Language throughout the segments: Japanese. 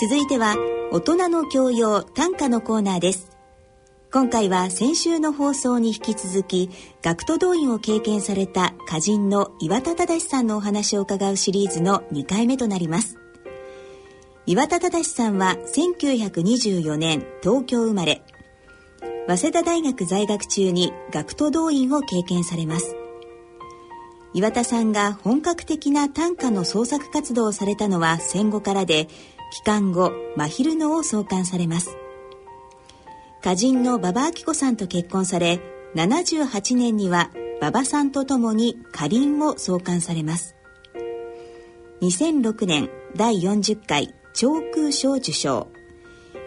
続いては大人の教養短歌のコーナーです。今回は先週の放送に引き続き学徒動員を経験された歌人の岩田忠さんのお話を伺うシリーズの2回目となります。岩田忠さんは1924年東京生まれ。早稲田大学在学中に学徒動員を経験されます。岩田さんが本格的な短歌の創作活動をされたのは戦後からで帰還後真昼のを創刊されます。歌人の馬場明子さんと結婚され78年には馬場さんと共にかりんを創刊されます。2006年第40回長空賞受賞。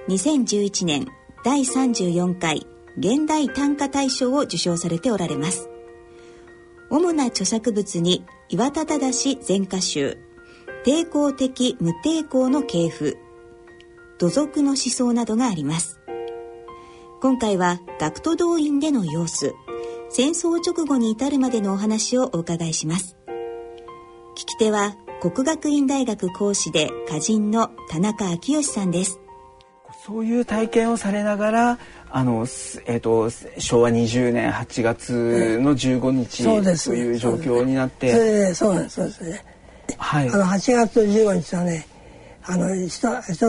2011年第34回現代短歌大賞を受賞されておられます。主な著作物に岩田忠全歌集。抵抗的無抵抗の系譜。土足の思想などがあります。今回は学徒動員での様子。戦争直後に至るまでのお話をお伺いします。聞き手は国学院大学講師で歌人の田中昭義さんです。そういう体験をされながらあの、えーと、昭和20年8月の15日、という状況になって、そうです。そうです。ね、はい、あの8月15日はねあの一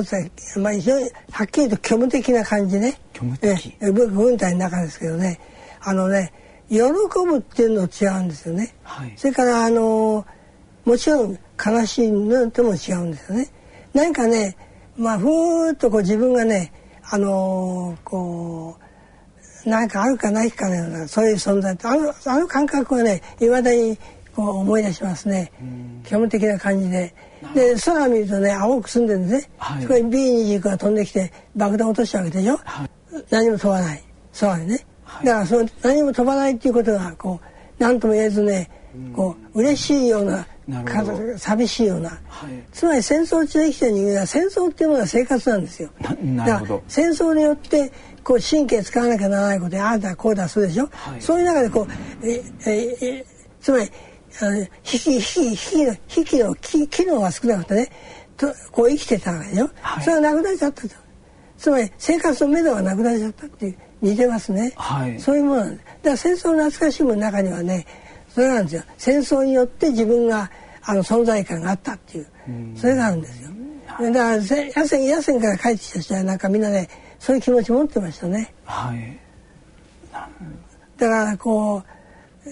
つまあ、非常にはっきりと虚無的な感じね。虚無的、え軍隊の中ですけどね。あのね喜ぶっていうの違うんですよね、はい、それからあのもちろん悲しいのとも違うんですよね。何かねまあふーっとこう自分がねあのこう何かあるかないかのようなそういう存在あのあの感覚はねいまだにこう思い出しますね。虚無的な感じで。で空見るとね青く澄んでるんですね、はい、そこに B29 が飛んできて爆弾落としたわけでしょ、はい、何も飛ばない。空にね、はい、だからその何も飛ばないっていうことがこう何とも言えずね、こう嬉しいような寂しいような、はい、つまり戦争中で生きてる人間は戦争っていうものは生活なんですよ。なるほど。戦争によってこう神経使わなきゃならないことでああだこうだするでしょ、はい、そういう中でこうええつまりあの引き引き引きの引きの機能が少なくてねとこう生きてたわけでしょ、はい、それがなくなっちゃったと。つまり生活の目処がなくなっちゃったっていう似てますね、はい、そういうものなんです。だから戦争の懐かしむ中にはねそれなんですよ。戦争によって自分があの存在感があったっていう。それがあるんですよ。だから野戦野戦から帰ってきた人はなんかみんなねそういう気持ち持ってましたね、はい、だからこう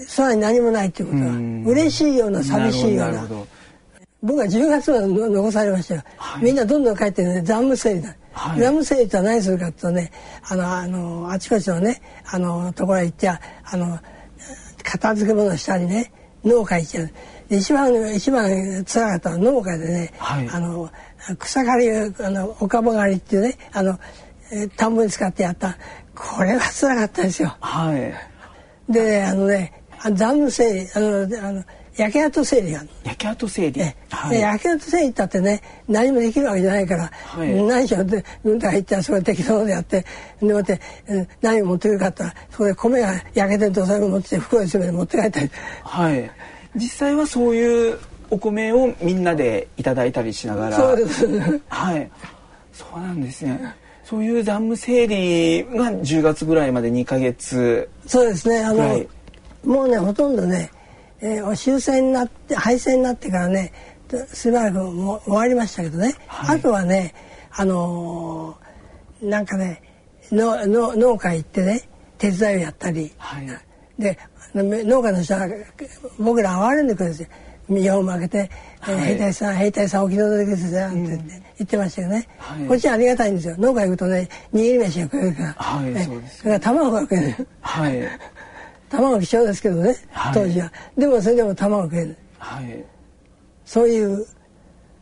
さらに何もないっていうことは嬉しいような寂しいような。僕は10月まで残されましたよ、はい、みんなどんどん帰ってね残務整理だ、はい、残務整理とは何するかとねあのあのあちこちのねあのところへ行ってあの片付け物したりね農家行っちゃう一番一番つらかったのは農家でね、はい、あの草刈りあの岡場刈りっていうねあの田んぼに使ってやった。これはつらかったですよ。はい、であのね残務整理あのあの焼け跡整理が。焼け跡整理、はい、焼け跡整理だってね何もできるわけじゃないから、はい、何しろって軍隊入ったらそれ適当でやってでもって、うん、何を持ってくるかってそこで米が焼けてるとそれを持って袋に詰めて持って帰ったり。はい。実際はそういうお米をみんなでいただいたりしながら。そうです。はい。そうなんですね。そういう残務整理が10月ぐらいまで2か月そうですね。あのもうねほとんどね、えー、終戦になって敗戦になってからねしばらくも終わりましたけどね、はい、あとはねあのー、なんかねのの農家行ってね手伝いをやったり、はい、で農家の人は僕ら哀れんでくるんですよ。身を負けて、はい、兵隊さん兵隊さんお気の毒ですよって言って,、言ってましたよね、はい、こっちはありがたいんですよ。農家行くとね握り飯が食えるから、はい、そうですそれから卵が食える、はい、卵貴重ですけどね、はい、当時は。でもそれでも卵食える、はい、そういう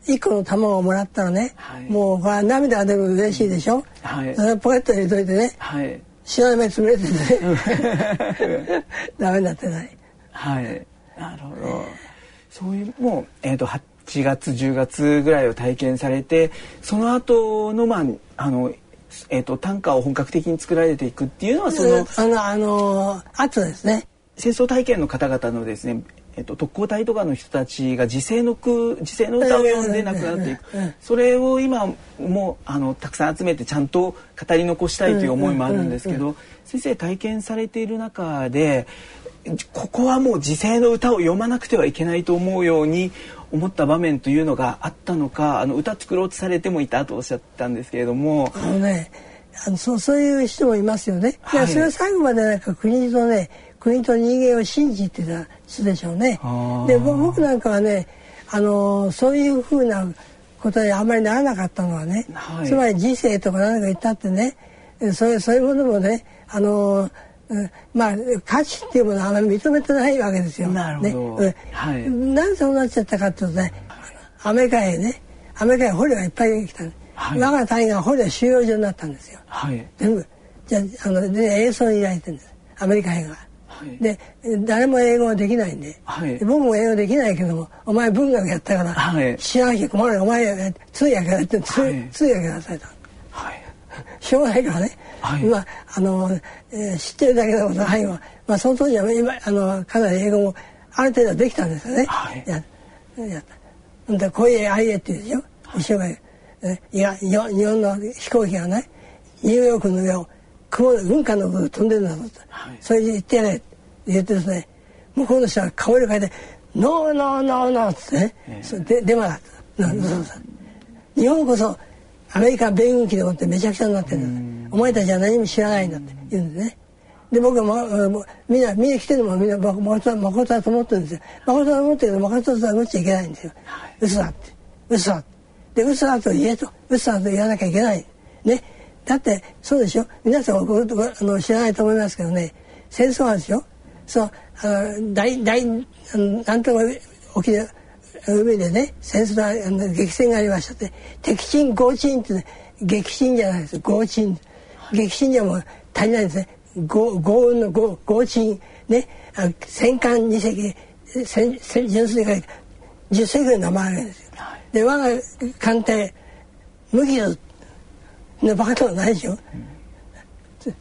一個の卵をもらったらね、はい、もうこれは涙が出る嬉しいでしょ、はい、それポケットに入れといてね、はい、白い目つぶれててね ダメになってない。はい。なるほど。そういうもう、えーと、8月10月ぐらいを体験されてその後のまああのえーと、短歌を本格的に作られていくっていうのはその、あのあの後ですね。戦争体験の方々のですねえっと、特攻隊とかの人たちが時世の句時世の歌を読んで亡くなっていく。それを今もあのたくさん集めてちゃんと語り残したいという思いもあるんですけど先生体験されている中でここはもう時世の歌を読まなくてはいけないと思うように思った場面というのがあったのかあの歌作ろうとされてもいたとおっしゃったんですけれども。あのねあのそうそういう人もいますよね。はい、それは最後までなんか国とね国と人間を信じてた人でしょうね。で僕なんかはねあのそういうふうなことにあんまりならなかったのはね、はい、つまり時世とか何か言ったってねそういうそういうものもねあのまあ価値っていうものはあまり認めてないわけですよ。なるほど。ね。はい、なぜそうなっちゃったかっていうとねアメリカへねアメリカへ捕虜がいっぱい来た、はい、我が隊が捕虜収容所になったんですよ。はい、全部。じゃあので映像に開いてるんです。アメリカ兵が。で誰も英語ができないんで。はい、で僕も英語できないけどもお前文学やったから、はい、知らなきゃ困る。お前通訳やって通,、はい、通訳やらされた、はい、しょうがないからね、はい、まああの、えー、知ってるだけのことないわ、まあ、その当時は今あのかなり英語もある程度できたんですよね、はい、ややでこういうあいえって言うでしょ一生懸命。いや日本の飛行機がねニューヨークの上を雲雲下の上飛んでるんだぞ、はい、それで言ってやれ言ってですね向こうの人は顔色変えて「ノーノーノーノー」っつってね、えー、でデマだった。日本こそアメリカ米軍機でもってめちゃくちゃになってるんだお前たちは何も知らないんだって言うんですね。で僕は、ま、みんなみんな来てるのもみんな誠誠だと思ってるんですよ。誠だと思ってるけど誠だと思っちゃいけないんですよ、はい、嘘だって。嘘だで嘘だと言えと。嘘だと言わなきゃいけない。ね。だってそうでしょ。皆さんはあの知らないと思いますけどね。戦争はですよ。そうあの大大なんとか沖縄海でね戦争あの激戦がありましたって。敵鎮合鎮って、ね、激震じゃないです。合鎮激震じゃもう足りないんですね。豪豪運の豪豪鎮ね。戦艦2隻戦戦純粋艦10隻ぐらい名前あるんですよ。で我が艦艇無傷のバカとはないでしょ、うん、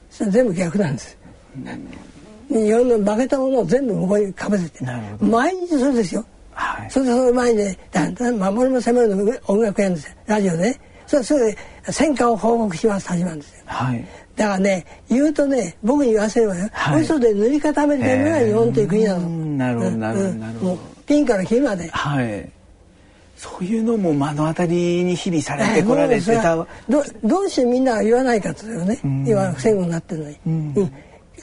それ全部逆なんです。日本の負けたものを全部向こうにかぶせて。毎日それですよ。はい、それでその前にねだんだん守りも攻めるの音楽やるんですよ。ラジオでねそれそれで戦果を報告します始まるんですよ、はい、だからね言うとね僕に言わせればよ、はい、嘘で塗り固めてるのが日本という国なの。なるほどなるほどなるほど、ピンからキリまで。はい。そういうのも目の当たりに日々されてこられてた、どどうしてみんなが言わないかというね、今戦後になってるのに、うん、うん、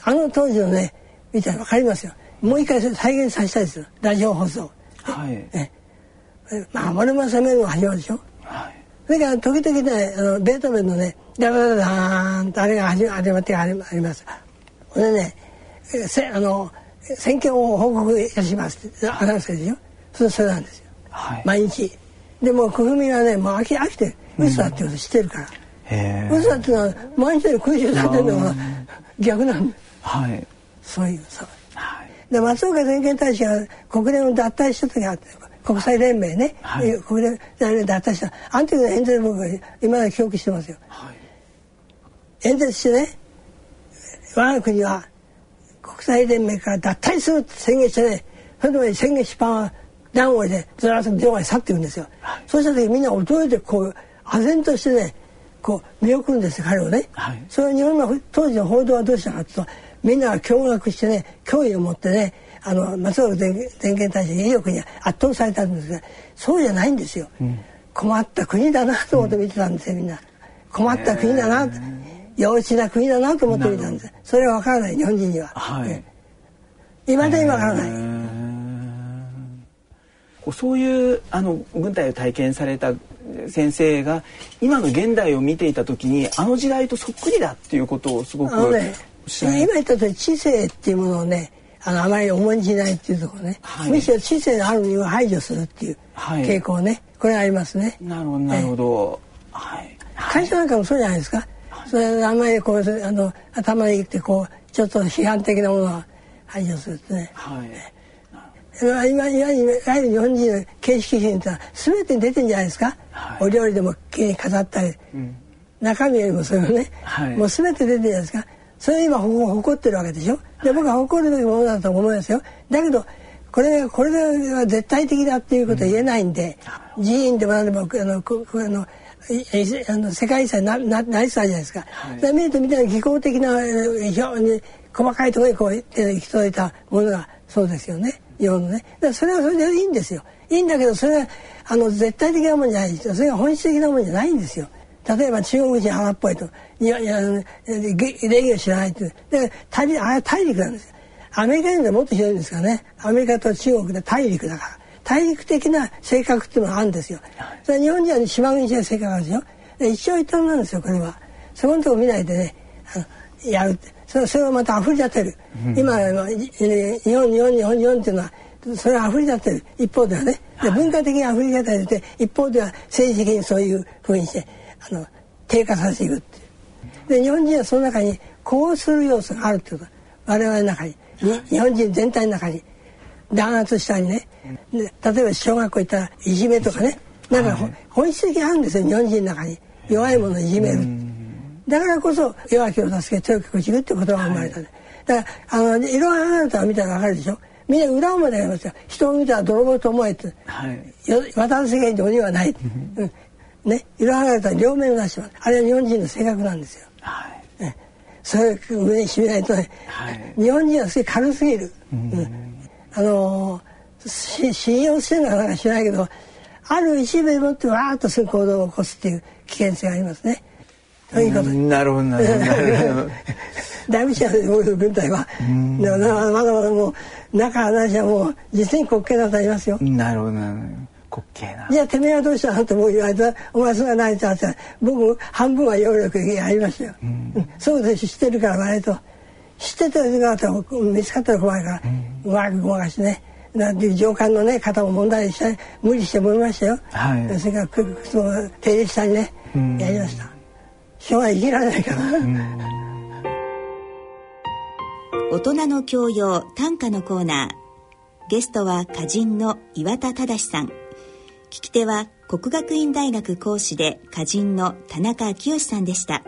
あの当時のね見たら分かりますよ。もう一回再現させたいですよ。ラジオ放送。はい。えまあ、俺も攻めるのが始まるでしょ。はい。それから時々ね、あのベートーベンのね、ダダダダーンとあれが始まってあります。これね、せあの選挙を報告いたしますってアナウンスでしょ。それそれなんですよ。はい。毎日。でも国民はね、もう飽き飽きて嘘だってこと知ってるから。へ嘘だっていうのは毎日で空襲されてるのが逆なんだ。はい。そういうさ。はい。で松岡全権大使が国連を脱退した時あって国際連盟ね、はい、国連脱退したあの時の演説僕が今まで記憶してますよ、はい、演説してね我が国は国際連盟から脱退するって宣言してねそれでも宣言しっぱは団をでずらっと電話に去っていくんですよ、はい、そうした時みんな驚いてこう唖然としてねこう見送るんです彼をね、はい、それ日本の当時の報道はどうしたかというとみんなが驚愕してね脅威を持ってねあの松岡全権大使威力に圧倒されたんですがそうじゃないんですよ、うん、困った国だなと思って見てたんですよみんな。困った国だな幼稚な国だなと思って見たんですそれは分からない日本人には、はい、いまだに分からない。そういうあの軍隊を体験された先生が今の現代を見ていた時にあの時代とそっくりだっていうことをすごく、ね、今言ったとおり知性っていうものをねあのあまり重んじないっていうところね、はい、むしろ知性のあるには排除するっていう傾向ね、はい、これありますね。なるほどなるほど、はい、会社なんかもそうじゃないですか。それあんまりこうあの頭にいってこうちょっと批判的なものは排除するってね。はい。今いわゆる日本人の形式品ってのは全てに出てんじゃないですか、はい、お料理でもきれいに飾ったり、うん、中身よりもそれをね、はい、もう全て出てんじゃないですかそれ今誇ってるわけでしょ？で僕は誇るべきものだと思いますよだけどこれこれは絶対的だっていうことは言えないんで、うん、寺院でも何でもあのこあのあの世界遺産なななりつつあるじゃないですか。はい、見るとみたいな技巧的な非常に細かいところにこう行き届いたものがそうですよね。用のね。だからそれはそれでいいんですよ。いいんだけどそれはあの絶対的なもんじゃないですよ。それが本質的なもんじゃないんですよ。例えば中国人腹っぽいといやいや礼儀を知らないってで大陸あれ大陸なんですよ。アメリカ人でもっとひどいんですからね。アメリカと中国で大陸だから。大陸的な性格っていうのがあるんですよ。それ日本人は島国人の性格なんですよ。で一応一旦なんですよこれは。そこのとこ見ないでねあのやるってそれそれをまた溢れ立てる。うん、今日本日本日本日本っていうのはそれは溢れ立てる一方ではねで文化的に溢れ立てて一方では政治的にそういうふうにしてあの低下させていくっていう。で日本人はその中にこうする要素があるってこと我々の中に日本人全体の中に弾圧したりね。例えば小学校行ったらいじめとかね。なんか本質的にあるんですよ日本人の中に。弱いものをいじめる。だからこそ弱きを助け強きをちぐって言葉が生まれたねだ。からあの色が離れたら見たら分かるでしょ。みんな裏表ありますよ。人を見たら泥棒と思えて、はい、渡す世間に鬼はない、うん、ね色離れたら両面を出してますあれは日本人の性格なんですよ、はい。ね、それを上に締めないとね、はい、日本人はすごい軽すぎる、うん、あのー、信用してるのかなんか知らないけどある一面持ってわーっとすぐ行動を起こすっていう危険性がありますね。ということなるほどなるほど。大部社の軍隊は。まだまだもう中話はもう実に滑稽だとありますよ。なるほどなるほど。滑稽な。じゃあてめえはどうしたのともう言われたお前それはないとあった僕半分は揚力やりましたよ。うん、そうです知ってるから割と知ってたら見つかったら怖いから、うまくごまかしてね。なんていう上官のね方も問題して無理して思いましたよ。はい、それからその手入れしたりね、やりました。人は生きられないから。大人の教養短歌のコーナー。ゲストは歌人の岩田忠さん。聞き手は国学院大学講師で歌人の田中昭義さんでした。